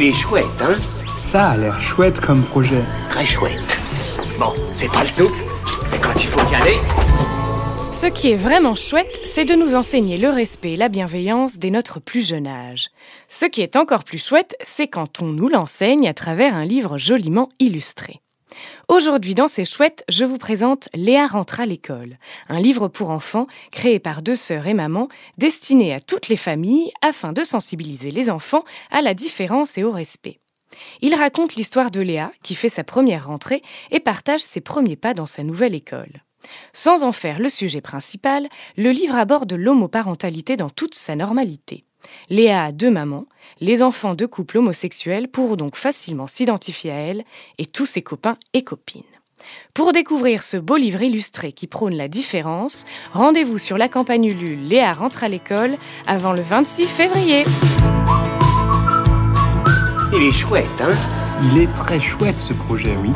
Il est chouette, hein Ça a l'air chouette comme projet. Très chouette. Bon, c'est pas le tout, mais quand il faut y aller... Ce qui est vraiment chouette, c'est de nous enseigner le respect et la bienveillance dès notre plus jeune âge. Ce qui est encore plus chouette, c'est quand on nous l'enseigne à travers un livre joliment illustré. Aujourd'hui, dans ces chouettes, je vous présente Léa rentre à l'école, un livre pour enfants créé par deux sœurs et maman, destiné à toutes les familles afin de sensibiliser les enfants à la différence et au respect. Il raconte l'histoire de Léa, qui fait sa première rentrée et partage ses premiers pas dans sa nouvelle école. Sans en faire le sujet principal, le livre aborde l'homoparentalité dans toute sa normalité. Léa a deux mamans, les enfants de couples homosexuels pourront donc facilement s'identifier à elle et tous ses copains et copines. Pour découvrir ce beau livre illustré qui prône la différence, rendez-vous sur la campagne Ulule Léa rentre à l'école avant le 26 février. Il est chouette, hein? Il est très chouette ce projet, oui.